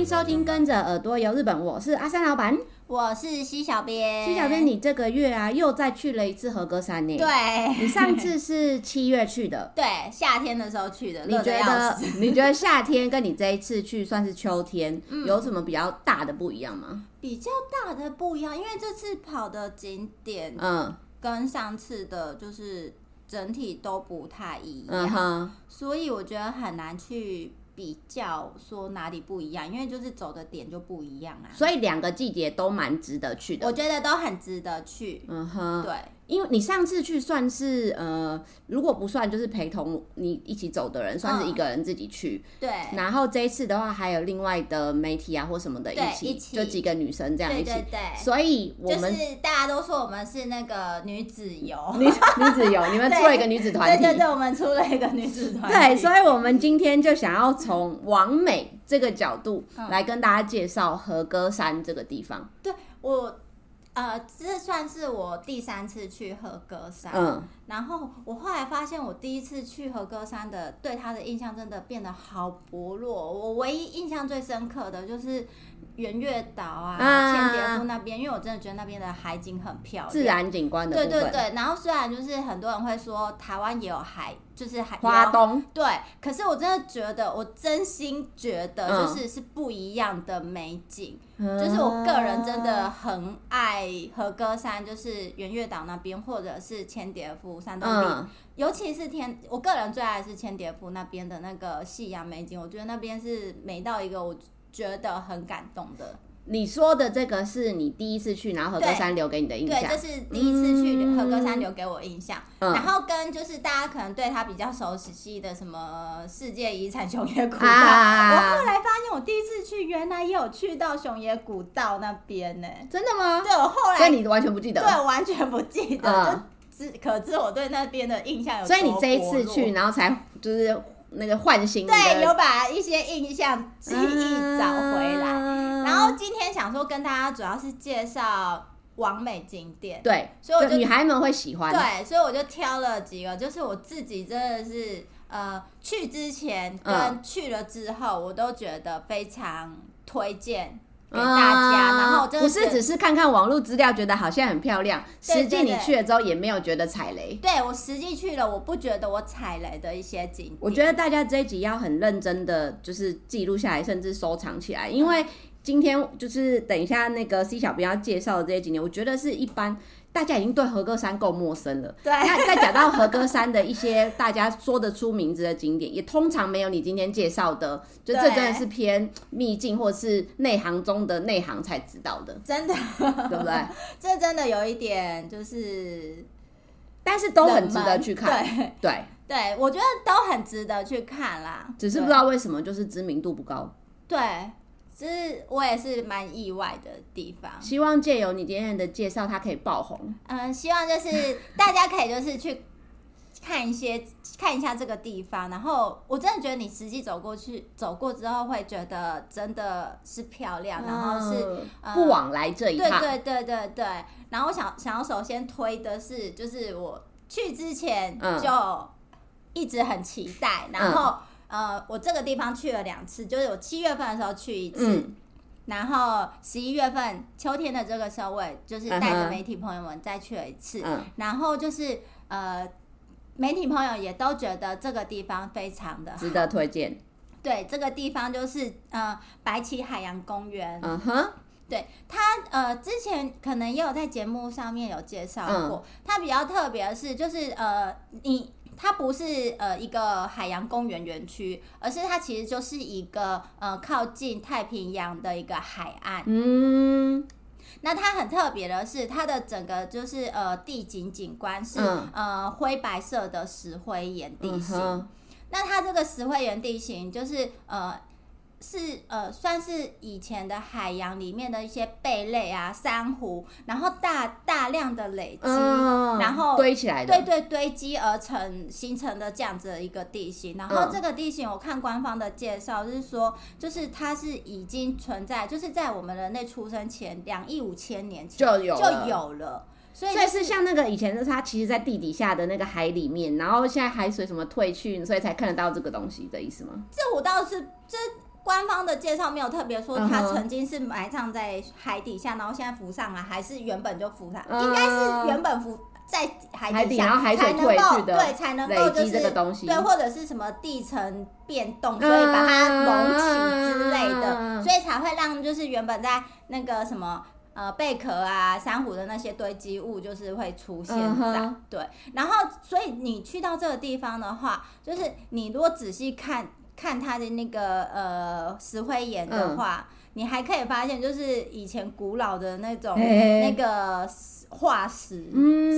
迎收听《跟着耳朵游日本》，我是阿三老板，我是西小编。西小编，你这个月啊又再去了一次合歌山呢？对，你上次是七月去的，对，夏天的时候去的。你觉得？你觉得夏天跟你这一次去算是秋天，嗯、有什么比较大的不一样吗？比较大的不一样，因为这次跑的景点，嗯，跟上次的就是整体都不太一样，嗯，所以我觉得很难去。比较说哪里不一样，因为就是走的点就不一样啊，所以两个季节都蛮值得去的。我觉得都很值得去。嗯哼，对。因为你上次去算是呃，如果不算就是陪同你一起走的人，算是一个人自己去。对。然后这一次的话，还有另外的媒体啊或什么的一起，一起就几个女生这样一起。对对对。所以我们就是大家都说我们是那个女子游，女女子游，你们出了一个女子团体。对对对，我们出了一个女子团体。对，所以我们今天就想要从完美这个角度来跟大家介绍和歌山这个地方。对我。呃，这算是我第三次去和歌山，嗯，然后我后来发现，我第一次去和歌山的对他的印象真的变得好薄弱。我唯一印象最深刻的就是圆月岛啊、千蝶湖那边，因为我真的觉得那边的海景很漂亮，自然景观的对对对。然后虽然就是很多人会说台湾也有海。就是海花东对，可是我真的觉得，我真心觉得，就是是不一样的美景。嗯、就是我个人真的很爱和歌山，就是圆月岛那边，或者是千叠夫山洞里，嗯、尤其是天，我个人最爱是千叠夫那边的那个夕阳美景，我觉得那边是美到一个我觉得很感动的。你说的这个是你第一次去，然后和歌山留给你的印象。对，这、就是第一次去和歌山留给我印象。嗯、然后跟就是大家可能对他比较熟悉的什么世界遗产熊野古道，啊、我后来发现我第一次去原来也有去到熊野古道那边呢。真的吗？对，我后来所以你完全不记得？对，完全不记得。嗯、就只可知我对那边的印象有。所以你这一次去，然后才就是那个唤醒。对，有把一些印象记忆找回来。嗯然后今天想说跟大家主要是介绍完美景点，对，所以我就女孩们会喜欢，对，所以我就挑了几个，就是我自己真的是呃去之前跟去了之后，我都觉得非常推荐给大家。嗯、然后不是只是看看网络资料觉得好像很漂亮，实际你去了之后也没有觉得踩雷。对，我实际去了，我不觉得我踩雷的一些景点。我觉得大家这一集要很认真的就是记录下来，甚至收藏起来，因为。今天就是等一下那个 C 小编要介绍的这些景点，我觉得是一般大家已经对和歌山够陌生了。对，那再讲到和歌山的一些大家说得出名字的景点，也通常没有你今天介绍的，就这真的是偏秘境或是内行中的内行才知道的，真的，对不对？这真的有一点就是，但是都很值得去看。对对对，我觉得都很值得去看啦，只是不知道为什么就是知名度不高。对。其实我也是蛮意外的地方。希望借由你今天的介绍，它可以爆红。嗯，希望就是大家可以就是去看一些看一下这个地方，然后我真的觉得你实际走过去走过之后，会觉得真的是漂亮，然后是、不枉来这一趟。对对对对对。然后我想想要首先推的是，就是我去之前就一直很期待，嗯、然后。呃，我这个地方去了两次，就是我七月份的时候去一次，嗯、然后十一月份秋天的这个时候，我也就是带着媒体朋友们再去了一次，嗯、然后就是呃，媒体朋友也都觉得这个地方非常的值得推荐。对，这个地方就是呃白旗海洋公园。嗯哼，对它呃之前可能也有在节目上面有介绍过，嗯、它比较特别的是就是呃你。它不是呃一个海洋公园园区，而是它其实就是一个呃靠近太平洋的一个海岸。嗯，那它很特别的是，它的整个就是呃地景景观是、嗯、呃灰白色的石灰岩地形。嗯、那它这个石灰岩地形就是呃。是呃，算是以前的海洋里面的一些贝类啊、珊瑚，然后大大量的累积，嗯、然后堆起来的，对对，堆积而成形成的这样子的一个地形。然后这个地形，我看官方的介绍就是说，就是它是已经存在，就是在我们人类出生前两亿五千年前就有就有了。所以，所以是像那个以前是它其实，在地底下的那个海里面，然后现在海水什么退去，所以才看得到这个东西的意思吗？这我倒是这。官方的介绍没有特别说它曾经是埋葬在海底下，然后现在浮上来，还是原本就浮上，应该是原本浮。在海底下才能够对，才能够就是对，或者是什么地层变动，所以把它隆起之类的，所以才会让就是原本在那个什么呃贝壳啊、珊瑚的那些堆积物，就是会出现在对。然后，所以你去到这个地方的话，就是你如果仔细看看它的那个呃石灰岩的话，你还可以发现，就是以前古老的那种那个。化石，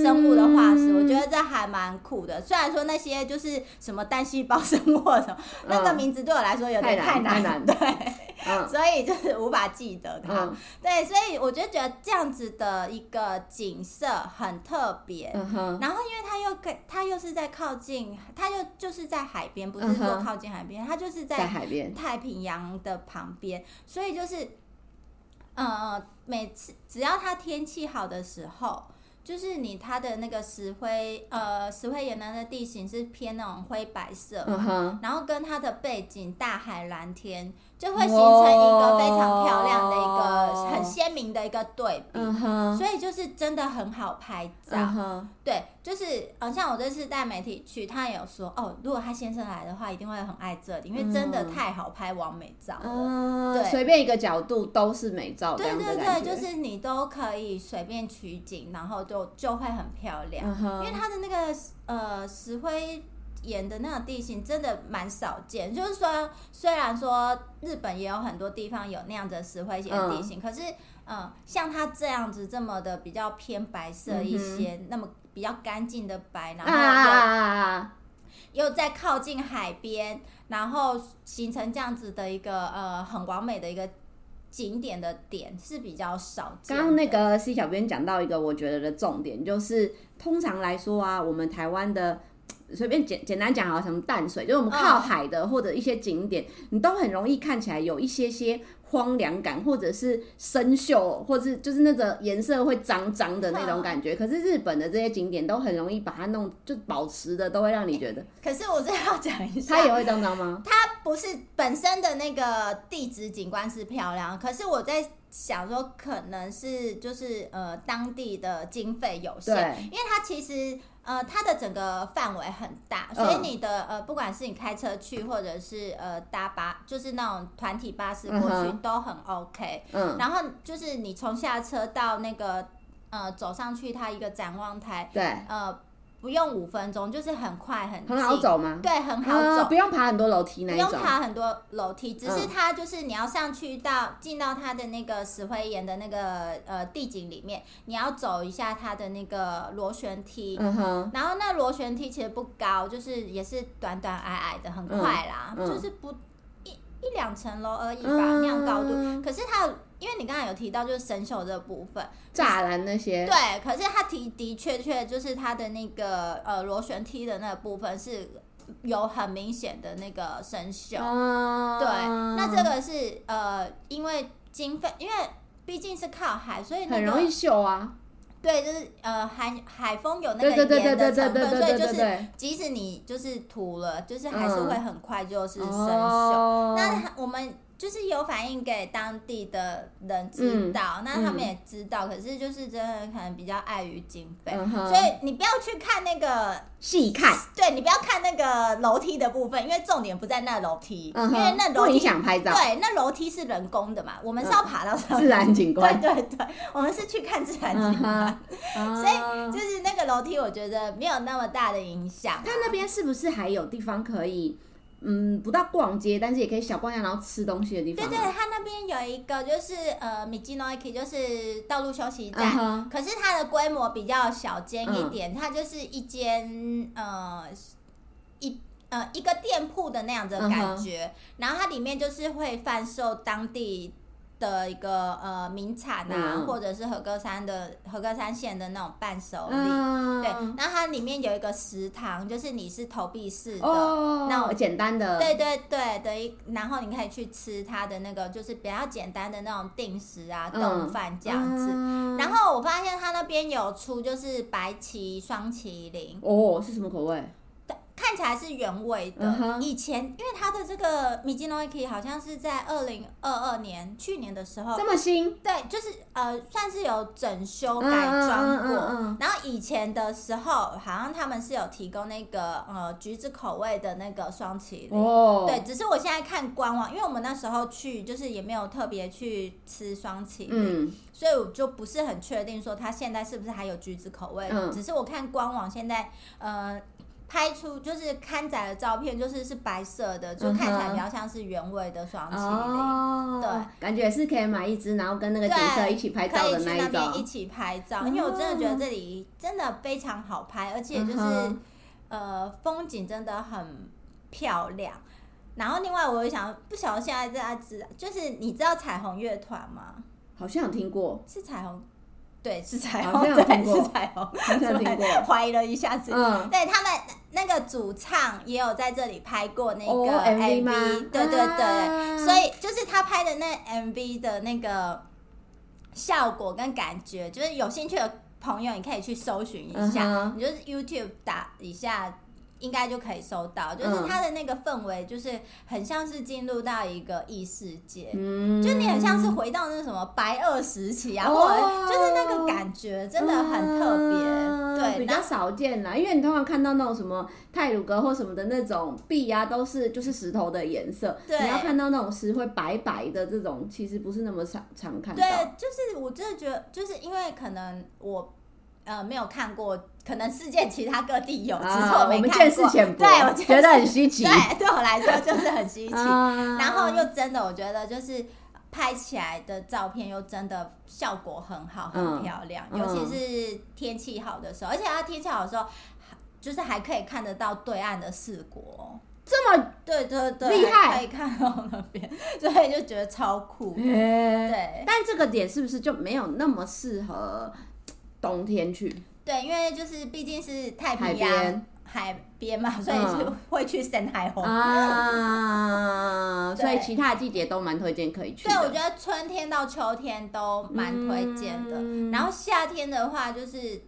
生物的化石，我觉得这还蛮酷的。虽然说那些就是什么单细胞生物什么，那个名字对我来说有点太难，对，所以就是无法记得它。对，所以我就觉得这样子的一个景色很特别。然后因为它又跟它又是在靠近，它又就是在海边，不是说靠近海边，它就是在海边。太平洋的旁边，所以就是。呃，每次只要它天气好的时候，就是你它的那个石灰，呃，石灰岩的地形是偏那种灰白色，嗯哼，然后跟它的背景大海蓝天。就会形成一个非常漂亮的一个很鲜明的一个对比，所以就是真的很好拍照。对，就是嗯，像我这次带媒体去，他也有说哦，如果他先生来的话，一定会很爱这里，因为真的太好拍完美照了。对，随便一个角度都是美照。对对对，就是你都可以随便取景，然后就就会很漂亮，因为它的那个呃石灰。岩的那种地形真的蛮少见，就是说，虽然说日本也有很多地方有那样的石灰岩地形，嗯、可是，嗯，像它这样子这么的比较偏白色一些，嗯、那么比较干净的白，然后又在靠近海边，然后形成这样子的一个呃很完美的一个景点的点是比较少见。刚刚那个 C 小编讲到一个我觉得的重点，就是通常来说啊，我们台湾的。随便简简单讲好，什么淡水，就是我们靠海的或者一些景点，你都很容易看起来有一些些荒凉感，或者是生锈，或者是就是那个颜色会脏脏的那种感觉。可是日本的这些景点都很容易把它弄就保持的，都会让你觉得。可是我这要讲一下，它也会脏脏吗？它不是本身的那个地质景观是漂亮，可是我在想说，可能是就是呃当地的经费有限，因为它其实。呃，它的整个范围很大，所以你的呃，不管是你开车去，或者是呃搭巴，就是那种团体巴士过去，嗯、都很 OK。嗯，然后就是你从下车到那个呃走上去，它一个展望台，对，呃。不用五分钟，就是很快很近。很好走吗？对，很好走，啊、不用爬很多楼梯那种。不用爬很多楼梯，只是它就是你要上去到进到它的那个石灰岩的那个呃地景里面，你要走一下它的那个螺旋梯。嗯哼。然后那螺旋梯其实不高，就是也是短短矮矮的，很快啦，嗯嗯、就是不一一两层楼而已吧，嗯、那样高度。可是它。因为你刚才有提到就是生锈这部分，栅栏那些，对，可是它的的确确就是它的那个呃螺旋梯的那个部分是有很明显的那个生锈，嗯、对，那这个是呃因为经费，因为毕竟是靠海，所以、那个、很容易锈啊。对，就是呃海海风有那个盐的成分，所以就是即使你就是涂了，就是还是会很快就是生锈。嗯、那我们。就是有反映给当地的人知道，嗯、那他们也知道，嗯、可是就是真的可能比较碍于经费，嗯、所以你不要去看那个细看，对，你不要看那个楼梯的部分，因为重点不在那楼梯，嗯、因为那楼梯想拍照，对，那楼梯是人工的嘛，我们是要爬到自然景观，对对对，我们是去看自然景观，嗯、所以就是那个楼梯，我觉得没有那么大的影响。它那边是不是还有地方可以？嗯，不到逛街，但是也可以小逛一下，然后吃东西的地方。对对，它那边有一个就是呃，Michinoeki 就是道路休息站，uh huh. 可是它的规模比较小间一点，uh huh. 它就是一间呃一呃一个店铺的那样的感觉，uh huh. 然后它里面就是会贩售当地。的一个呃名产啊，嗯、或者是和歌山的和歌山县的那种伴手礼，嗯、对，然后它里面有一个食堂，就是你是投币式的，哦、那种简单的，对对对的一，然后你可以去吃它的那个就是比较简单的那种定食啊，丼饭这样子。嗯、然后我发现它那边有出就是白旗双麒麟，哦，是什么口味？看看起来是原味的。Uh. 以前因为它的这个 Michinoiki 好像是在二零二二年去年的时候这么新，对，就是呃算是有整修改装过。Uh. 然后以前的时候好像他们是有提供那个呃橘子口味的那个霜淇淋，oh. 对，只是我现在看官网，因为我们那时候去就是也没有特别去吃双麒麟，嗯、所以我就不是很确定说它现在是不是还有橘子口味。嗯、只是我看官网现在呃。拍出就是刊载的照片，就是是白色的，就看起来比较像是原味的霜淇淋。哦、对，感觉是可以买一只，然后跟那个景色一起拍照的那一种。可以去那边一起拍照，因为我真的觉得这里真的非常好拍，而且就是、嗯、呃风景真的很漂亮。然后另外我也想不晓得现在大家知，就是你知道彩虹乐团吗？好像有听过，是彩虹。对，是彩虹，对，是彩虹，怀疑了一下子。嗯，对他们那个主唱也有在这里拍过那个 MV，对对对，所以就是他拍的那 MV 的那个效果跟感觉，就是有兴趣的朋友，你可以去搜寻一下，你就是 YouTube 打一下。应该就可以收到，就是它的那个氛围，就是很像是进入到一个异世界，嗯、就你很像是回到那什么白垩时期啊，哦、或者就是那个感觉真的很特别，嗯、对，比较少见啦。因为你通常看到那种什么泰鲁格或什么的那种壁啊，都是就是石头的颜色，对你要看到那种石灰白白的这种，其实不是那么常常看到。对，就是我真的觉得，就是因为可能我。呃，没有看过，可能世界其他各地有，只是我没看过。我们见识浅薄，对，我觉得很稀奇。对，对我来说就是很稀奇。然后又真的，我觉得就是拍起来的照片又真的效果很好，很漂亮。尤其是天气好的时候，而且它天气好的时候，就是还可以看得到对岸的四国。这么对对对，厉害，可以看到那边，所以就觉得超酷。对，但这个点是不是就没有那么适合？冬天去，对，因为就是毕竟是太平洋海边嘛，所以就会去深海红啊。所以其他的季节都蛮推荐可以去。对，我觉得春天到秋天都蛮推荐的。然后夏天的话，就是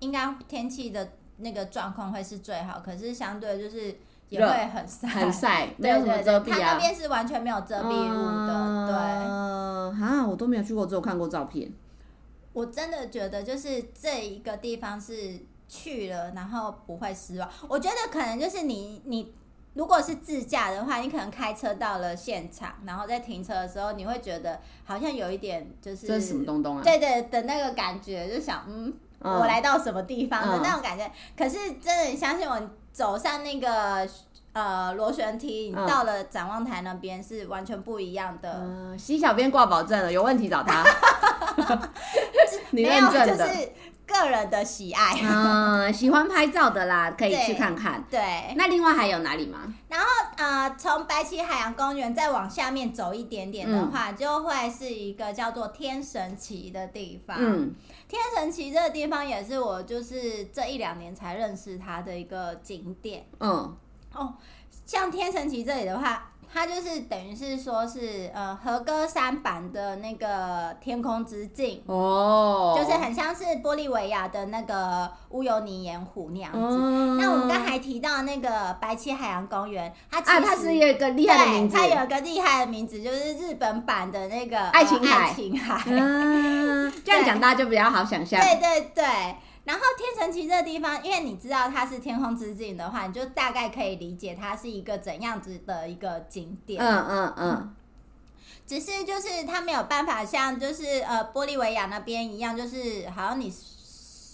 应该天气的那个状况会是最好，可是相对就是也会很晒，很晒，没有什么遮蔽啊。它那边是完全没有遮蔽物的，对。啊，我都没有去过，只有看过照片。我真的觉得，就是这一个地方是去了，然后不会失望。我觉得可能就是你，你如果是自驾的话，你可能开车到了现场，然后在停车的时候，你会觉得好像有一点就是这是什么东东啊？对对的那个感觉，就想嗯，我来到什么地方的那种感觉。嗯、可是真的，你相信我，走上那个。呃，螺旋梯，你到了展望台那边是完全不一样的。嗯，西小编挂保证了，有问题找他。你认证的，就是个人的喜爱。嗯，喜欢拍照的啦，可以去看看。对，对那另外还有哪里吗？然后呃，从白旗海洋公园再往下面走一点点的话，嗯、就会是一个叫做天神旗的地方。嗯，天神旗这个地方也是我就是这一两年才认识它的一个景点。嗯。哦，像天神旗这里的话，它就是等于是说是呃和歌山版的那个天空之镜哦，就是很像是玻利维亚的那个乌尤尼盐湖那样子。哦、那我们刚才提到那个白旗海洋公园，它其实、啊、它是有一个厉害的名字，它有一个厉害的名字，就是日本版的那个爱情海。爱琴海，嗯、这样讲大家就比较好想象。对对对。然后天神奇这个地方，因为你知道它是天空之镜的话，你就大概可以理解它是一个怎样子的一个景点。嗯嗯嗯。只是就是它没有办法像就是呃玻利维亚那边一样，就是好像你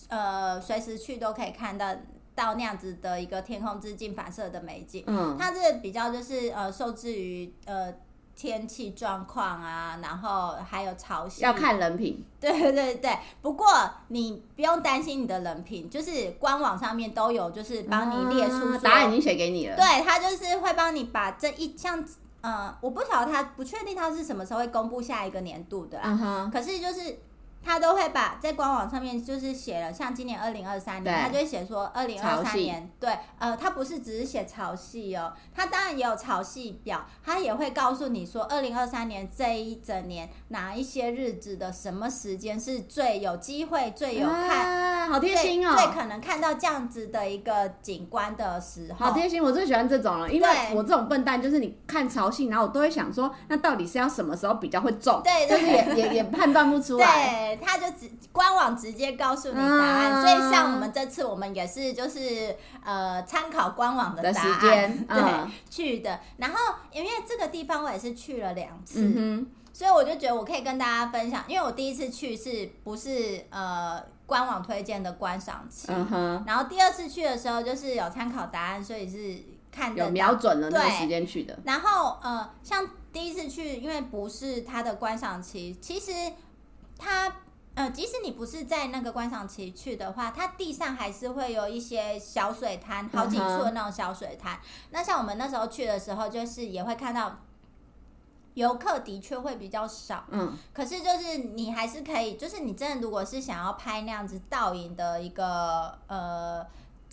呃随时去都可以看到到那样子的一个天空之镜反射的美景。嗯。它是比较就是呃受制于呃。天气状况啊，然后还有潮汐，要看人品。对对对，不过你不用担心你的人品，就是官网上面都有，就是帮你列出、啊、答案已经写给你了。对，他就是会帮你把这一项，嗯，我不晓得他不确定他是什么时候会公布下一个年度的啦。嗯、哼可是就是。他都会把在官网上面就是写了，像今年二零二三年，他就会写说二零二三年，对，呃，他不是只是写潮汐哦，他当然也有潮汐表，他也会告诉你说二零二三年这一整年哪一些日子的什么时间是最有机会、最有看、啊，好贴心哦！最可能看到这样子的一个景观的时候，好贴心，我最喜欢这种了，因为我这种笨蛋就是你看潮汐，然后我都会想说，那到底是要什么时候比较会中？对，就是也也也判断不出来。对，他就直官网直接告诉你答案，嗯、所以像我们这次我们也是就是呃参考官网的答案对去的，然后因为这个地方我也是去了两次。嗯所以我就觉得我可以跟大家分享，因为我第一次去是不是呃官网推荐的观赏期，uh huh. 然后第二次去的时候就是有参考答案，所以是看有瞄准了那个时间去的。然后呃，像第一次去，因为不是它的观赏期，其实它呃，即使你不是在那个观赏期去的话，它地上还是会有一些小水滩，好几处的那种小水滩。Uh huh. 那像我们那时候去的时候，就是也会看到。游客的确会比较少，嗯，可是就是你还是可以，就是你真的如果是想要拍那样子倒影的一个呃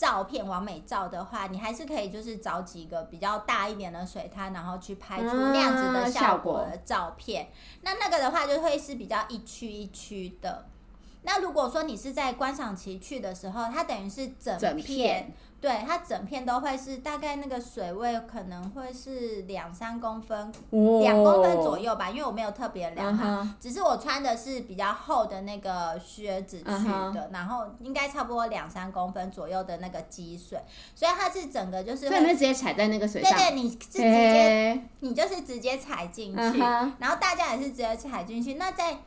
照片，完美照的话，你还是可以就是找几个比较大一点的水滩，然后去拍出那样子的效果的照片。那那个的话就会是比较一区一区的。那如果说你是在观赏期去的时候，它等于是整片。对，它整片都会是大概那个水位可能会是两三公分，两、哦、公分左右吧，因为我没有特别量哈，嗯、只是我穿的是比较厚的那个靴子去的，嗯、然后应该差不多两三公分左右的那个积水，所以它是整个就是会，所以你直接踩在那个水上，对对，你是直接，欸、你就是直接踩进去，嗯、然后大家也是直接踩进去，那在。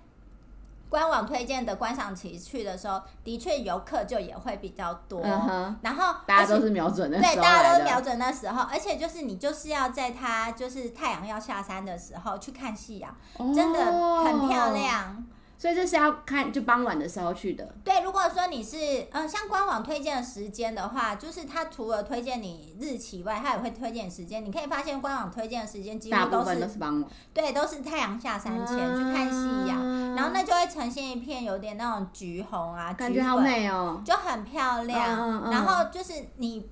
官网推荐的观赏期去的时候，的确游客就也会比较多。Uh huh. 然后大家都是瞄准的，对，大家都是瞄准那时候，而且就是你就是要在它就是太阳要下山的时候去看夕阳，oh. 真的很漂亮。所以这是要看就傍晚的时候去的。对，如果说你是嗯像官网推荐的时间的话，就是它除了推荐你日期外，它也会推荐时间。你可以发现官网推荐的时间几乎都是，都是傍晚，对，都是太阳下山前去看夕阳，啊、然后那就会呈现一片有点那种橘红啊，感觉好美哦，就很漂亮。嗯嗯、然后就是你。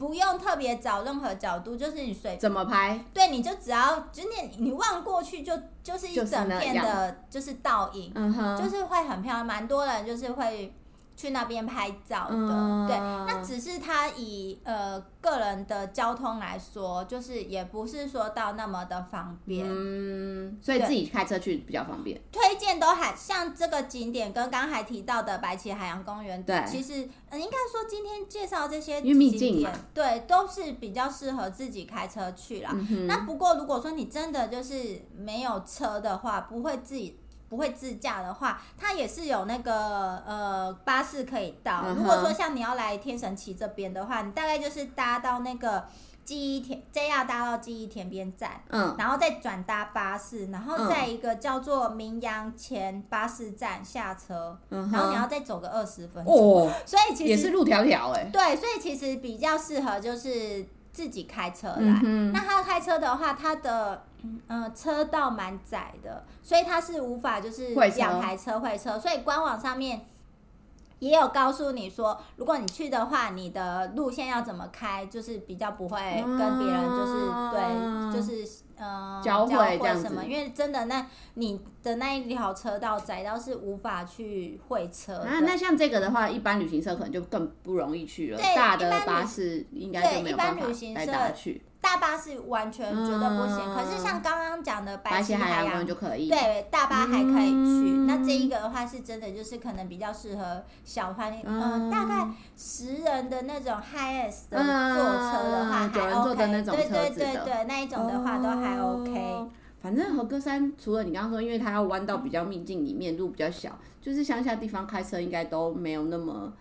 不用特别找任何角度，就是你随怎么拍，对，你就只要就你你望过去就就是一整片的，就是倒影，嗯哼，就是会很漂亮，蛮多人就是会。去那边拍照的，嗯、对，那只是他以呃个人的交通来说，就是也不是说到那么的方便，嗯，所以自己开车去比较方便。推荐都还像这个景点跟刚才提到的白旗海洋公园，对，其实嗯应该说今天介绍这些景点，对，都是比较适合自己开车去啦。嗯、那不过如果说你真的就是没有车的话，不会自己。不会自驾的话，它也是有那个呃巴士可以到。Uh. 如果说像你要来天神崎这边的话，你大概就是搭到那个记忆田，JR 搭到记忆田边站，嗯，然后再转搭巴士，然后在一个叫做明阳前巴士站下车，uh. 然后你要再走个二十分钟。哦，所以其实也是路迢迢哎。对，所以其实比较适合就是自己开车来。嗯、那他开车的话，他的。嗯、呃，车道蛮窄的，所以它是无法就是两台车会车，所以官网上面也有告诉你说，如果你去的话，你的路线要怎么开，就是比较不会跟别人就是、嗯、对，就是呃交汇什么，因为真的那你的那一条车道窄到是无法去会车。啊，那像这个的话，一般旅行社可能就更不容易去了，对大的巴士应该就没有办法带大家去。大巴是完全觉得不行，嗯、可是像刚刚讲的白旗海洋就可以，对，大巴还可以去。嗯、那这一个的话是真的，就是可能比较适合小团，嗯、呃，大概十人的那种 high s 的坐车的话还 OK，对对对对，那一种的话都还 OK。哦、反正和歌山除了你刚刚说，因为它要弯到比较秘境里面，路比较小，就是乡下地方开车应该都没有那么。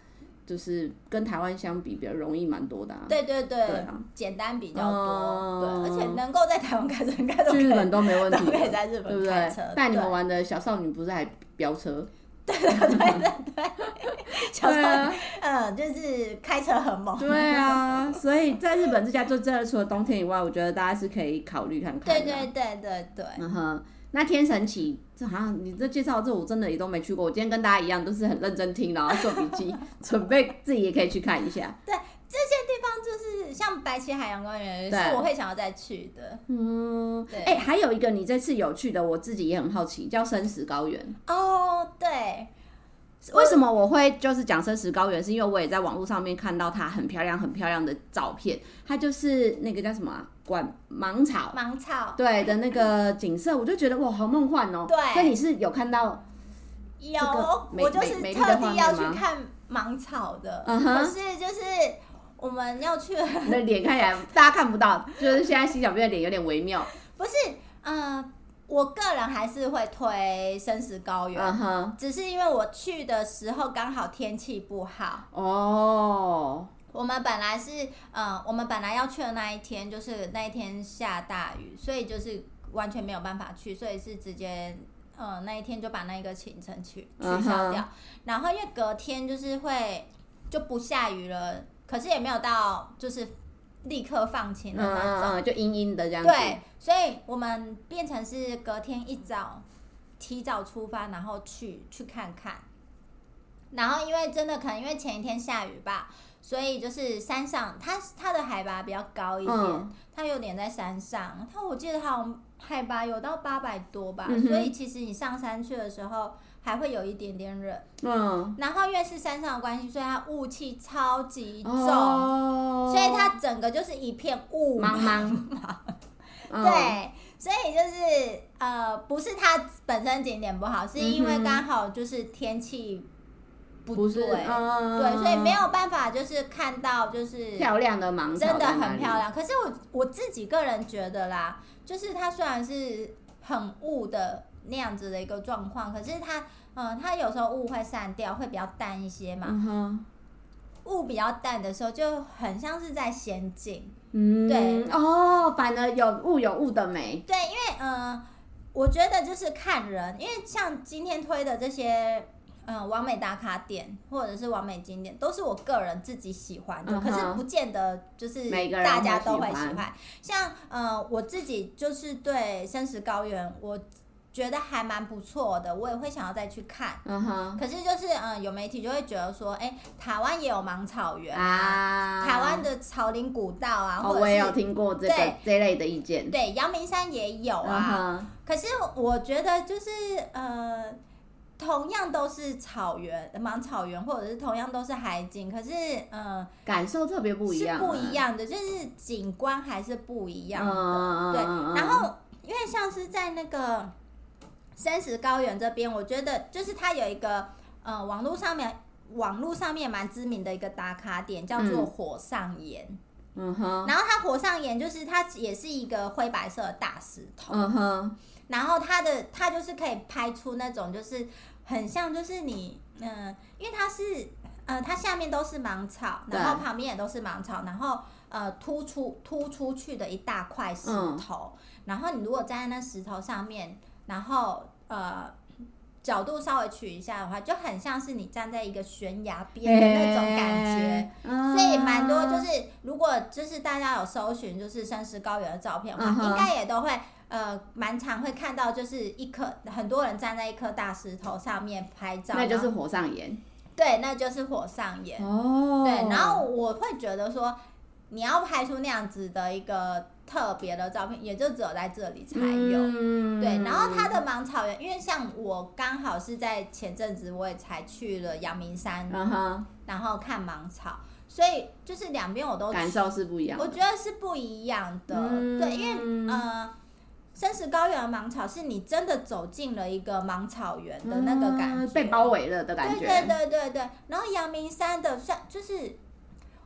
就是跟台湾相比，比较容易蛮多的。对对对，简单比较多。对，而且能够在台湾开车，应该都去日本都没问题。可以在日本开车。带你们玩的小少女不是还飙车？对对对对对，小少女，嗯，就是开车很猛。对啊，所以在日本这家就真的除了冬天以外，我觉得大家是可以考虑看看。对对对对对。嗯哼。那天神奇，这好像你这介绍这我真的也都没去过。我今天跟大家一样，都是很认真听，然后做笔记，准备自己也可以去看一下。对，这些地方就是像白旗海洋公园，是我会想要再去的。嗯，对。哎、欸，还有一个你这次有去的，我自己也很好奇，叫生死高原。哦，对。为什么我会就是讲生石高原？是因为我也在网络上面看到它很漂亮、很漂亮的照片。它就是那个叫什么、啊？管芒草，芒草对的那个景色，我就觉得哇，好梦幻哦。对，所以你是有看到？有，我就是特地要去看芒草的。嗯哼。可是就是我们要去，你的脸看起来大家看不到，就是现在洗小编的脸有点微妙。不是，嗯、呃。我个人还是会推生石高原，uh huh. 只是因为我去的时候刚好天气不好。哦，oh. 我们本来是，呃，我们本来要去的那一天，就是那一天下大雨，所以就是完全没有办法去，所以是直接，呃，那一天就把那个行程取取消掉。Uh huh. 然后因为隔天就是会就不下雨了，可是也没有到就是。立刻放晴的那种，就阴阴的这样子。对，所以我们变成是隔天一早提早出发，然后去去看看。然后因为真的可能因为前一天下雨吧，所以就是山上它它的海拔比较高一点，嗯、它有点在山上。它我记得它海拔有到八百多吧，嗯、所以其实你上山去的时候。还会有一点点冷，嗯，然后因为是山上的关系，所以它雾气超级重，哦、所以它整个就是一片雾茫茫，对，所以就是呃，不是它本身景点不好，是因为刚好就是天气不对，不是嗯、对，所以没有办法就是看到就是漂亮的芒草，真的很漂亮。可是我我自己个人觉得啦，就是它虽然是很雾的。那样子的一个状况，可是它，嗯，它有时候雾会散掉，会比较淡一些嘛。雾、比较淡的时候，就很像是在仙境。嗯，对哦，反而有雾有雾的美。对，因为，嗯，我觉得就是看人，因为像今天推的这些，嗯，完美打卡点或者是完美景点，都是我个人自己喜欢的，可是不见得就是大家都会喜欢。像，嗯，我自己就是对生石高原，我。觉得还蛮不错的，我也会想要再去看。嗯哼。可是就是，嗯，有媒体就会觉得说，哎、欸，台湾也有芒草原啊，台湾的草林古道啊，或者我也有听过这个这类的意见。对，阳明山也有啊。可是我觉得就是，呃，同样都是草原，芒草原，或者是同样都是海景，可是，嗯、呃，感受特别不一样，是不一样的，就是景观还是不一样的。嗯、对，然后因为像是在那个。生食高原这边，我觉得就是它有一个，呃，网络上面网络上面蛮知名的一个打卡点，叫做火上岩。嗯哼。然后它火上岩就是它也是一个灰白色的大石头。嗯哼。然后它的它就是可以拍出那种就是很像就是你嗯、呃，因为它是呃它下面都是芒草，然后旁边也都是芒草，然后呃突出突出去的一大块石头。嗯、然后你如果站在那石头上面。然后呃，角度稍微取一下的话，就很像是你站在一个悬崖边的那种感觉，欸、所以蛮多就是如果就是大家有搜寻就是生石高原的照片的话，uh huh. 应该也都会呃蛮常会看到，就是一颗很多人站在一颗大石头上面拍照，那就是火上岩。对，那就是火上岩。哦，对，然后我会觉得说，你要拍出那样子的一个。特别的照片也就只有在这里才有，嗯、对。然后它的芒草原，因为像我刚好是在前阵子我也才去了阳明山，嗯、然后看芒草，所以就是两边我都感受是不一样，我觉得是不一样的，嗯、对，因为呃，生食高原的芒草是你真的走进了一个芒草原的那个感觉，嗯、被包围了的感觉，对对对对对。然后阳明山的算就是，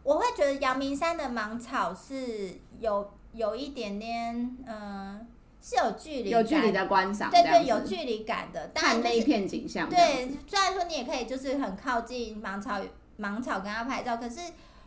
我会觉得阳明山的芒草是有。有一点点，嗯、呃，是有距离，有距离的观赏，对对，有距离感的。看那一片景象，对，虽然说你也可以就是很靠近芒草，芒草跟他拍照，可是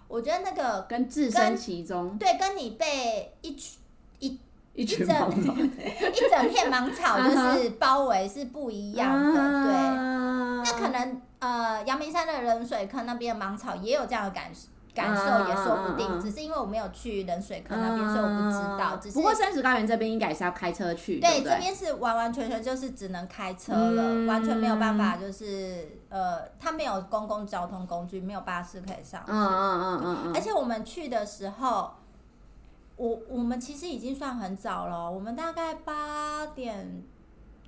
我觉得那个跟置身其中，对，跟你被一群一一群芒 草一整片芒草就是包围是不一样的，啊、对。那可能呃，阳明山的冷水坑那边的芒草也有这样的感受。感受也说不定，只是因为我没有去冷水坑那边，所以我不知道。只是不过三十高原这边应该是要开车去，对，这边是完完全全就是只能开车了，完全没有办法，就是呃，它没有公共交通工具，没有巴士可以上去。嗯嗯嗯嗯。而且我们去的时候，我我们其实已经算很早了，我们大概八点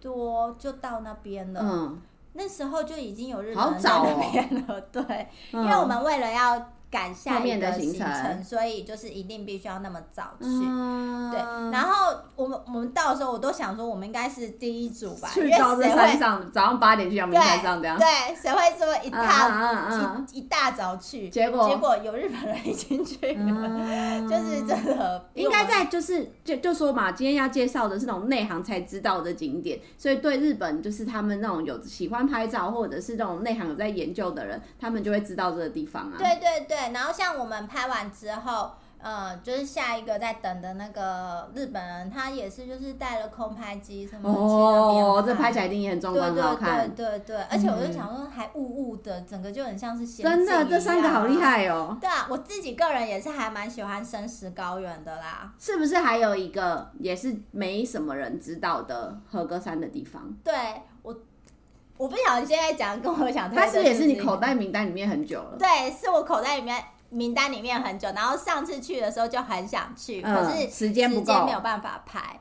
多就到那边了。嗯。那时候就已经有日本人在那边了，对，嗯因为我们为了要。赶下面的行程，所以就是一定必须要那么早去。嗯、对，然后我们我们到的时候，我都想说，我们应该是第一组吧，去高山山上，早上八点去阳明山上这样。对，谁会说一大、嗯嗯嗯、一一大早去？结果结果有日本人已经去了，嗯、就是真的。应该在就是就就说嘛，今天要介绍的是那种内行才知道的景点，所以对日本就是他们那种有喜欢拍照或者是那种内行有在研究的人，他们就会知道这个地方啊。对对对，然后像我们。拍完之后，呃，就是下一个在等的那个日本人，他也是就是带了空拍机什么哦，这拍起来一定也很壮观，很好看。对对对，对，而且我就想说，还雾雾的，整个就很像是仙境。真的，这三个好厉害哦。对啊，我自己个人也是还蛮喜欢生石高原的啦。是不是还有一个也是没什么人知道的和歌山的地方？对我，不晓得现在讲跟我想，它是也是你口袋名单里面很久了。对，是我口袋里面。名单里面很久，然后上次去的时候就很想去，嗯、可是时间不够，没有办法排。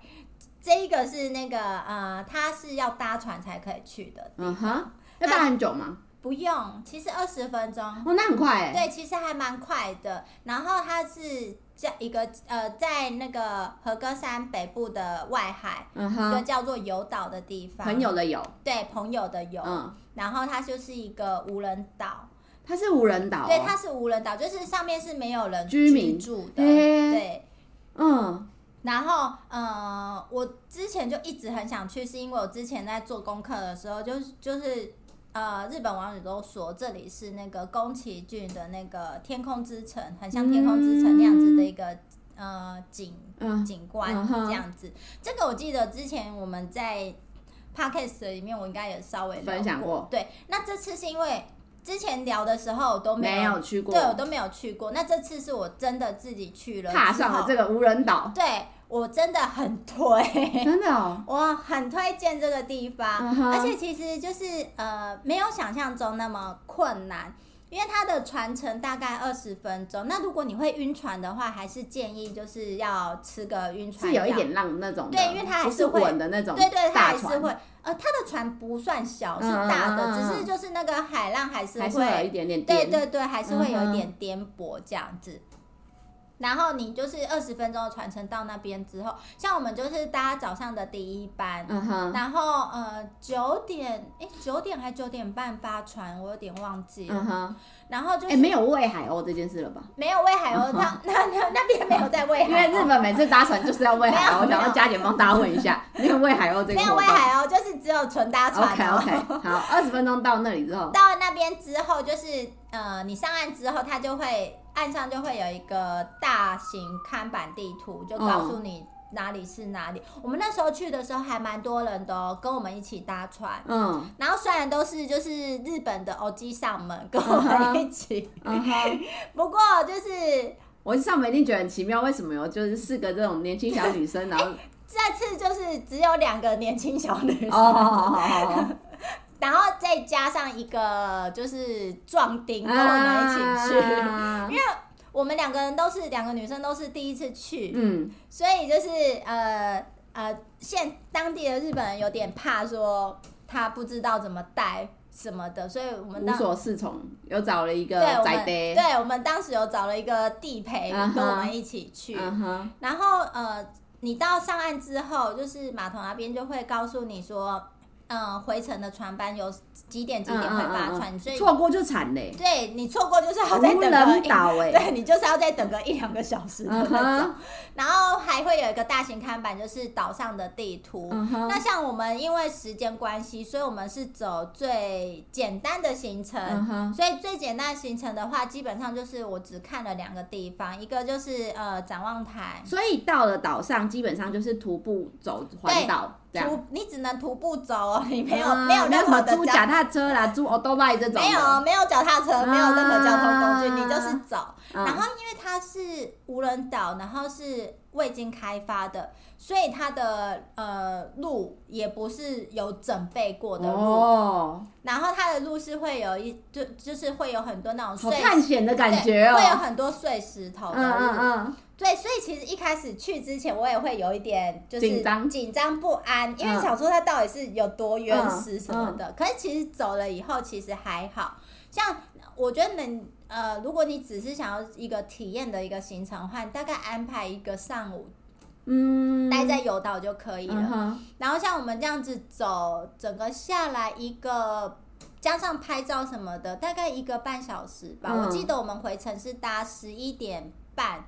这一个是那个呃，它是要搭船才可以去的。嗯哼，要搭很久吗？不用，其实二十分钟。哦，那很快哎。对，其实还蛮快的。然后它是叫一个呃，在那个和歌山北部的外海，嗯、一个叫做友岛的地方。朋友的友。对，朋友的友。嗯。然后它就是一个无人岛。它是无人岛、哦，对，它是无人岛，就是上面是没有人居民住的，欸、对，嗯，然后，呃，我之前就一直很想去，是因为我之前在做功课的时候，就是就是，呃，日本网友都说这里是那个宫崎骏的那个天空之城，很像天空之城那样子的一个、嗯、呃景、嗯、景观这样子。这个我记得之前我们在 podcast 里面我应该也稍微分享过，对，那这次是因为。之前聊的时候都没有，没有去过，对我都没有去过。那这次是我真的自己去了，踏上了这个无人岛。对，我真的很推，真的哦，我很推荐这个地方。Uh-huh. 而且其实就是呃，没有想象中那么困难。因为它的船程大概二十分钟，那如果你会晕船的话，还是建议就是要吃个晕船药，是有一点浪那种，对，因为它还是会稳的那种，对对，它还是会，呃，它的船不算小，是大的，只是就是那个海浪还是会，是会有一点点，对对对，还是会有一点颠簸这样子。然后你就是二十分钟的船程到那边之后，像我们就是搭早上的第一班，嗯、然后呃九点哎九点还九点半发船，我有点忘记了。嗯、然后就是没有喂海鸥这件事了吧？没有喂海鸥，那 那那那边没有在喂海鸥。因为日本每次搭船就是要喂海鸥，我想要加点帮大家问一下，没有喂海鸥这个。没有喂海鸥，就是只有纯搭船。OK OK，好，二十分钟到那里之后，到那边之后就是呃你上岸之后，它就会。岸上就会有一个大型看板地图，就告诉你哪里是哪里。Oh. 我们那时候去的时候还蛮多人的哦，跟我们一起搭船。嗯，然后虽然都是就是日本的欧基上门跟我们一起，uh. 不过就是我上面一定觉得很奇妙，为什么有就是四个这种年轻小女生，然后 这次就是只有两个年轻小女生。哦。然后再加上一个就是壮丁跟我们一起去，啊，因为我们两个人都是两个女生都是第一次去，嗯，所以就是呃呃，现当地的日本人有点怕说他不知道怎么带什么的，所以我们当无所适从，有找了一个对，我们对，我们当时有找了一个地陪跟我们一起去，啊，然后呃，你到上岸之后，就是码头那边就会告诉你说。嗯，回程的船班有几点几点会发船，嗯嗯嗯，所以错过就惨嘞。对，你错过就是要再等个一，欸，对，你就是要再等个一两个小时的那种，嗯。然后还会有一个大型看板，就是岛上的地图，嗯。那像我们因为时间关系，所以我们是走最简单的行程，嗯。所以最简单的行程的话，基本上就是我只看了两个地方，一个就是呃展望台。所以到了岛上，基本上就是徒步走环岛。徒你只能徒步走哦，你没有、嗯、没有任何的租脚踏车啦，租欧多拜这种。没有没有脚踏车、嗯，没有任何交通工具，嗯、你就是走。嗯、然后因为它是无人岛，然后是未经开发的，所以它的呃路也不是有整备过的路。哦。然后它的路是会有一就就是会有很多那种碎探险的感觉哦，会有很多碎石头的路。对，所以其实一开始去之前，我也会有一点就是紧张、紧张不安，因为想说它到底是有多原始什么的。嗯嗯、可是其实走了以后，其实还好。像我觉得能呃，如果你只是想要一个体验的一个行程的话，大概安排一个上午，嗯，待在游岛就可以了。嗯、然后像我们这样子走，整个下来一个加上拍照什么的，大概一个半小时吧。嗯、我记得我们回程是搭十一点半。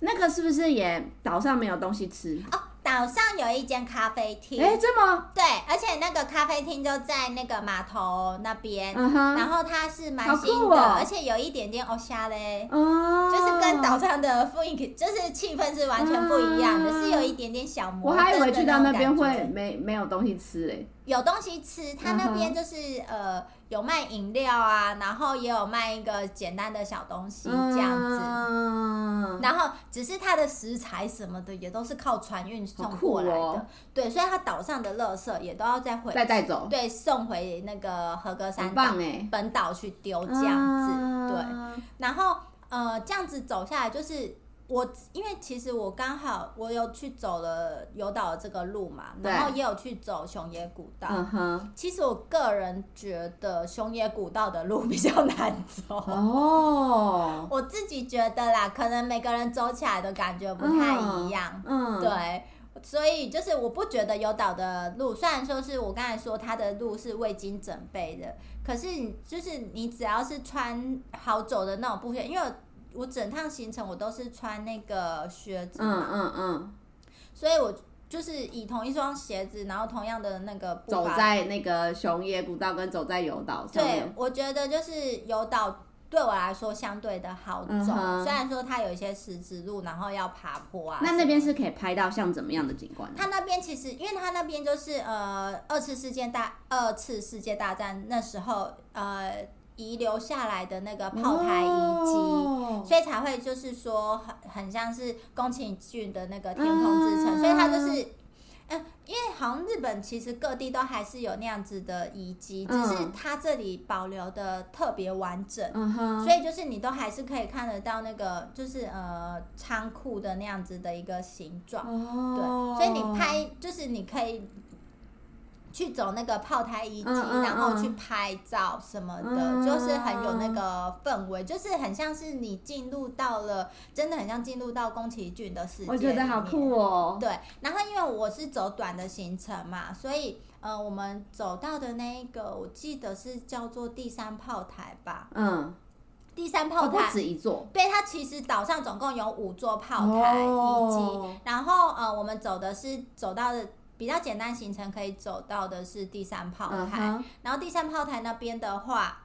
那个是不是也岛上没有东西吃？哦，岛上有一间咖啡厅。哎，这么？对，而且那个咖啡厅就在那个码头那边，嗯、然后它是蛮新的，哦、而且有一点点欧夏嘞，哦，就是跟岛上的雰围，就是气氛是完全不一样的，嗯、是有一点点小摩登的。我还以为去到那边会没没有东西吃嘞。有东西吃，他那边就是、嗯、呃有卖饮料啊，然后也有卖一个简单的小东西这样子，嗯、然后只是它的食材什么的也都是靠船运送过来的，哦、对，所以它岛上的垃圾也都要再回再带走，对，送回那个和歌山岛本岛去丢这样子，嗯、对，然后呃这样子走下来就是。我因为其实我刚好我有去走了游岛的这个路嘛，然后也有去走熊野古道。其实我个人觉得熊野古道的路 比较难走。哦。我自己觉得啦，可能每个人走起来的感觉不太一样。嗯。嗯对，所以就是我不觉得有岛的路，虽然说是我刚才说它的路是未经准备的，可是就是你只要是穿好走的那种布鞋，因为。我整趟行程我都是穿那个靴子，嗯嗯嗯，所以我就是以同一双鞋子，然后同样的那个步伐走在那个熊野古道跟走在游岛上面。对，我觉得就是游岛对我来说相对的好走，嗯、哼虽然说它有一些石子路，然后要爬坡啊。那那边是可以拍到像怎么样的景观？它那边其实，因为它那边就是呃二次世界大二次世界大战那时候呃。遗留下来的那个炮台遗迹，oh. 所以才会就是说很很像是宫崎骏的那个天空之城，uh. 所以它就是，嗯，因为好像日本其实各地都还是有那样子的遗迹，只是它这里保留的特别完整，uh huh. 所以就是你都还是可以看得到那个就是呃仓库的那样子的一个形状，oh. 对，所以你拍就是你可以。去走那个炮台遗迹，嗯嗯嗯，然后去拍照什么的，嗯、就是很有那个氛围，就是很像是你进入到了，真的很像进入到宫崎骏的世界。我觉得好酷哦。对，然后因为我是走短的行程嘛，所以呃，我们走到的那一个，我记得是叫做第三炮台吧。嗯。第三炮台不止一座。对，它其实岛上总共有五座炮台遗迹，哦、然后呃，我们走的是走到的。比较简单行程可以走到的是第三炮台，uh huh. 然后第三炮台那边的话，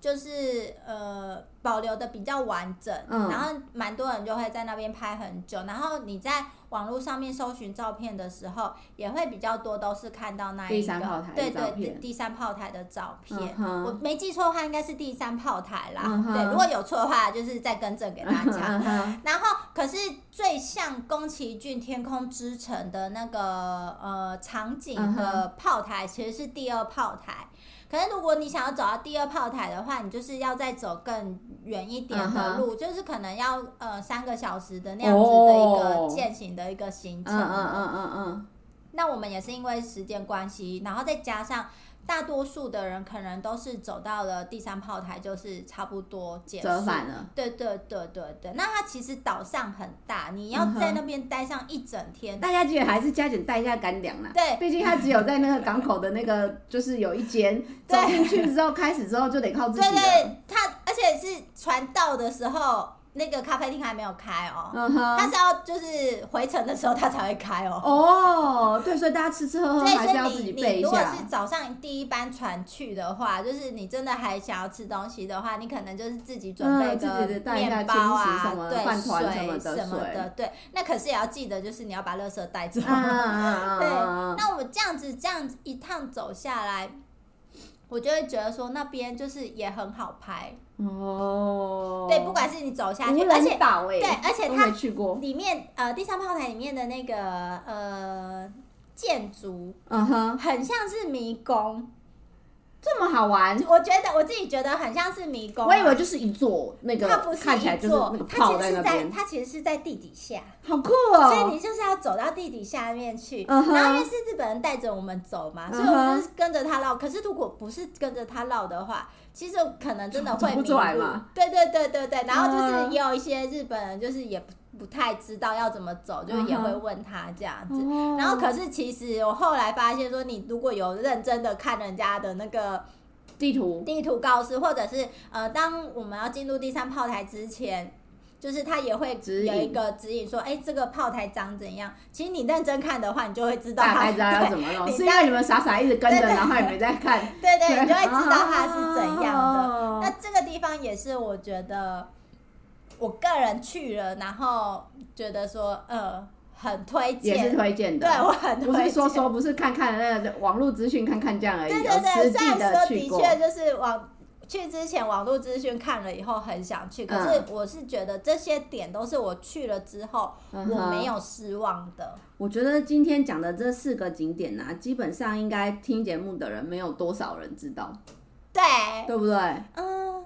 就是呃保留的比较完整，嗯、然后蛮多人就会在那边拍很久，然后你在网络上面搜寻照片的时候，也会比较多都是看到那一个对对对第三炮台的照片，uh. 我没记错的话应该是第三炮台啦，uh. 对，如果有错的话就是再更正给大家。Uh. 然后可是最像宫崎骏天空之城的那个呃场景的炮台，其实是第二炮台。可是如果你想要走到第二炮台的话，你就是要再走更远一点的路，uh huh. 就是可能要呃三个小时的那样子的一个践行的一个行程。嗯嗯嗯嗯。那我们也是因为时间关系，然后再加上。大多数的人可能都是走到了第三炮台，就是差不多结束。折返了。对对对对对。那它其实岛上很大，你要在那边待上一整天。大家记得还是加紧带一下干粮啦。对，毕竟它只有在那个港口的那个，就是有一间走进去之后，开始之后就得靠自己。对对，它而且是船到的时候。那个咖啡厅还没有开哦，它、uh. 是要就是回程的时候它才会开哦。哦，oh, 对，所以大家吃吃喝喝还是要自己备一下。如果是早上第一班船去的话，就是你真的还想要吃东西的话，你可能就是自己准备个面包啊，对，饭团什么的，什么的，对。那可是也要记得，就是你要把垃圾带走。Uh. 对，那我们这样子这样子一趟走下来，我就会觉得说那边就是也很好拍。哦，对，不管是你走下去，而且对，而且它里面呃，第三炮台里面的那个呃建筑，嗯哼，很像是迷宫，这么好玩，我觉得我自己觉得很像是迷宫、啊。我以为就是一座那个，它不是看起来就是那个泡在那边。它其实是在地底下，好酷哦！所以你就是要走到地底下面去。Uh -huh. 然后因为是日本人带着我们走嘛，uh. 所以我们就是跟着他绕。可是如果不是跟着他绕的话，其实可能真的会迷路。对对对对对。然后就是也有一些日本人，就是也不不太知道要怎么走，就是也会问他这样子。Uh -huh. 然后可是其实我后来发现说，你如果有认真的看人家的那个。地图地图告示，或者是呃，当我们要进入第三炮台之前，就是他也会有一个指引说，哎、欸，这个炮台长怎样？其实你认真看的话，你就会知道他，大概知道要怎么弄。是因为你们傻傻一直跟着，然后也没在看。对对，对，你就会知道它是怎样的。哦、那这个地方也是我觉得，我个人去了，然后觉得说，呃。很推荐，也是推荐的。对，我很推荐。不是说说，不是看看那个网络资讯看看这样而已。对对对，虽然说。的确就是网去之前网络资讯看了以后很想去，可是我是觉得这些点都是我去了之后我没有失望的。嗯、我觉得今天讲的这四个景点呢、啊，基本上应该听节目的人没有多少人知道。对，对不对？嗯。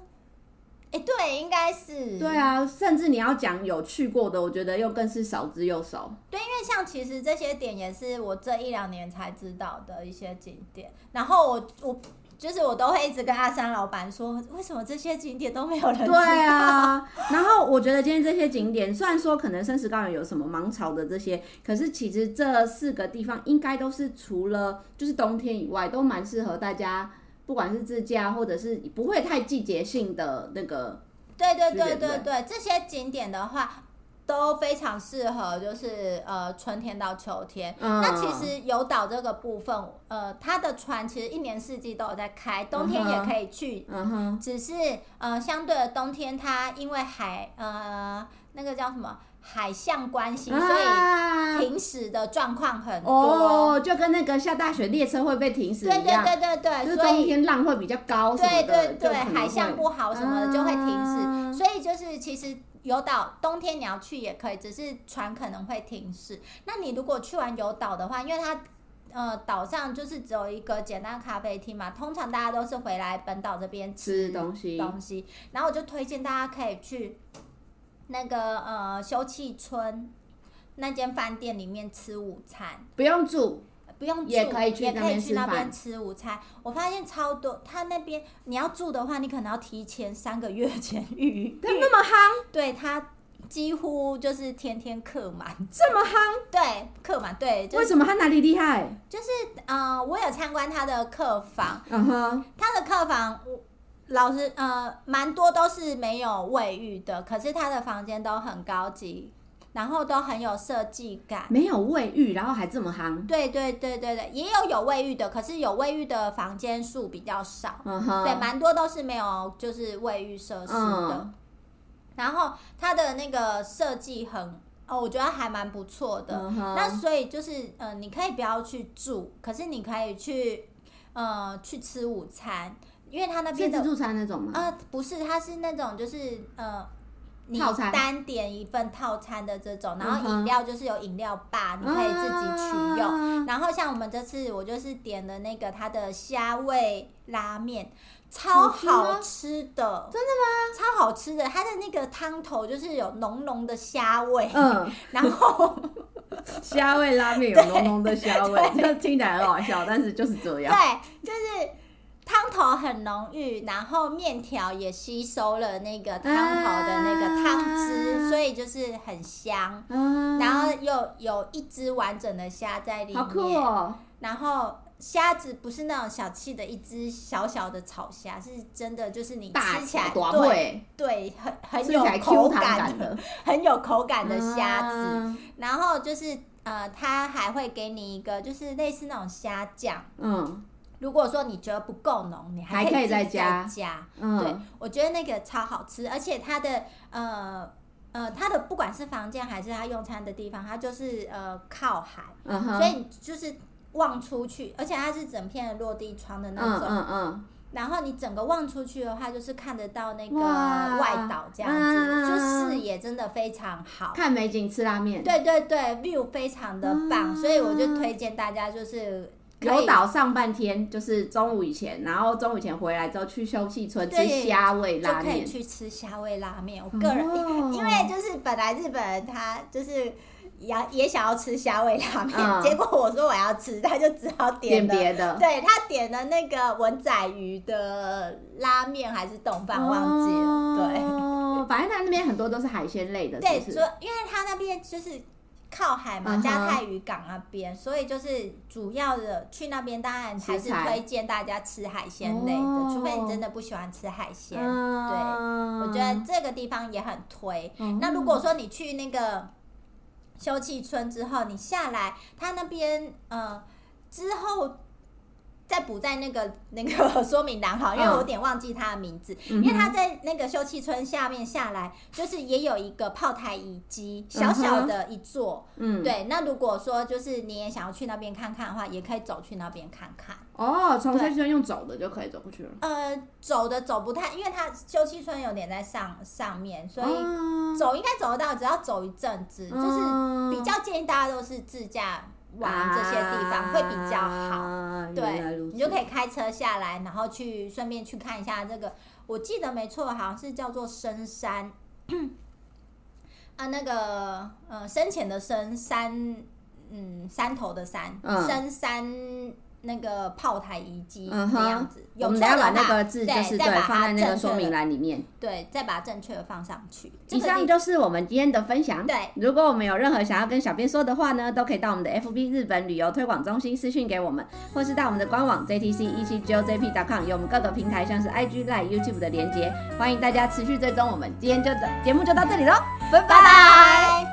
哎、欸，对，应该是。对啊，甚至你要讲有去过的，我觉得又更是少之又少。对，因为像其实这些点也是我这一两年才知道的一些景点，然后我我就是我都会一直跟阿三老板说，为什么这些景点都没有人知道？对啊，然后我觉得今天这些景点，虽然说可能生石高原有什么芒草的这些，可是其实这四个地方应该都是除了就是冬天以外，都蛮适合大家。不管是自驾或者是不会太季节性的那个，对对对对对，这些景点的话都非常适合，就是呃春天到秋天。嗯、那其实有岛这个部分，呃，它的船其实一年四季都有在开，冬天也可以去。嗯哼。只是呃，相对的冬天它因为海呃那个叫什么？海象关系，所以停驶的状况很多，哦，就跟那个下大雪列车会被停驶一样。对对对对对，就是冬天浪会比较高，对对对，海象不好什么的就会停驶，啊。所以就是其实游岛冬天你要去也可以，只是船可能会停驶。那你如果去完游岛的话，因为它呃岛上就是只有一个简单咖啡厅嘛，通常大家都是回来本岛这边吃，吃东西东西，然后我就推荐大家可以去。那个呃，休憩村那间饭店里面吃午餐，不用住，不用住，也可以去那边吃午餐。我发现超多，他那边你要住的话，你可能要提前三个月前预约。他那么夯？对，他几乎就是天天客满，这么夯？对，客满。对、就是，为什么他哪里厉害？就是呃，我有参观他的客房，嗯哼，他的客房老师，呃，蛮多都是没有卫浴的，可是他的房间都很高级，然后都很有设计感。没有卫浴，然后还这么夯？对对对对对，也有有卫浴的，可是有卫浴的房间数比较少。嗯哼，对，蛮多都是没有就是卫浴设施的。嗯。然后它的那个设计很，哦，我觉得还蛮不错的。那所以就是，呃，你可以不要去住，可是你可以去，呃，去吃午餐。因为他那边的自助餐那种吗？呃，不是，他是那种就是呃，你单点一份套餐的这种，然后饮料就是有饮料吧，你可以自己取用。啊。然后像我们这次，我就是点了那个它的虾味拉面，超好吃的，真的吗？超好吃的，它的那个汤头就是有浓浓的虾味，嗯，然后 虾味拉面有浓浓的虾味，就听起来很好笑，但是就是这样，对，就是。汤头很浓郁，然后面条也吸收了那个汤头的那个汤汁，啊，所以就是很香。啊、然后又有一只完整的虾在里面，好酷哦！然后虾子不是那种小气的一只小小的草虾，是真的，就是你吃起来对对，很很有口感的，很有口感的虾子，啊。然后就是呃，它还会给你一个，就是类似那种虾酱，嗯。如果说你觉得不够浓，你还可以再加。加，嗯，对，我觉得那个超好吃，而且它的呃呃，它的不管是房间还是它用餐的地方，它就是呃靠海，嗯，所以就是望出去，而且它是整片落地窗的那种，嗯嗯，嗯，然后你整个望出去的话，就是看得到那个外岛这样子，就视野真的非常好，看美景吃拉面，对对对，view 非常的棒，嗯，所以我就推荐大家就是。有岛上半天，就是中午以前，然后中午以前回来之后去休憩村吃虾味拉面，就可以去吃虾味拉面。我个人、哦、因为就是本来日本人他就是。也也想要吃虾味拉面，嗯，结果我说我要吃，他就只好点别的。对，他点了那个文仔鱼的拉面还是冻饭，忘记了。哦、对，反正他那边很多都是海鲜类的。对，所以因为他那边就是靠海嘛，加泰渔港那边，所以就是主要的去那边当然还是推荐大家吃海鲜类的，哦，除非你真的不喜欢吃海鲜，哦。对，我觉得这个地方也很推。嗯、那如果说你去那个。休憩村之后，你下来，他那边呃之后再补在那个那个 说明栏哈，因为我有点忘记他的名字，嗯、因为他在那个休憩村下面下来，就是也有一个炮台遗迹，小小的一座，嗯，对。那如果说就是你也想要去那边看看的话，也可以走去那边看看。哦，从休憩村用走的就可以走过去了。呃，走的走不太，因为它休憩村有点在上上面，所以走应该走得到，只要走一阵子，嗯，就是比较建议大家都是自驾玩这些地方，啊，会比较好。对，你就可以开车下来，然后去顺便去看一下这个。我记得没错，好像是叫做深山啊，那个呃深浅的深山，嗯，山头的山，嗯，深山。那个炮台遗迹这样子，嗯、有错的话，那个字就是对，放在那个说明栏里面。对，再把正确的放上去。以上就是我们今天的分享。对，如果我们有任何想要跟小编说的话呢，都可以到我们的 FB 日本旅游推广中心私讯给我们，或是到我们的官网 JTC 一七 GOJP.com，有我们各个平台像是 IG、Line、YouTube 的连接，欢迎大家持续追踪我们。今天就节目就到这里喽，拜拜。拜拜。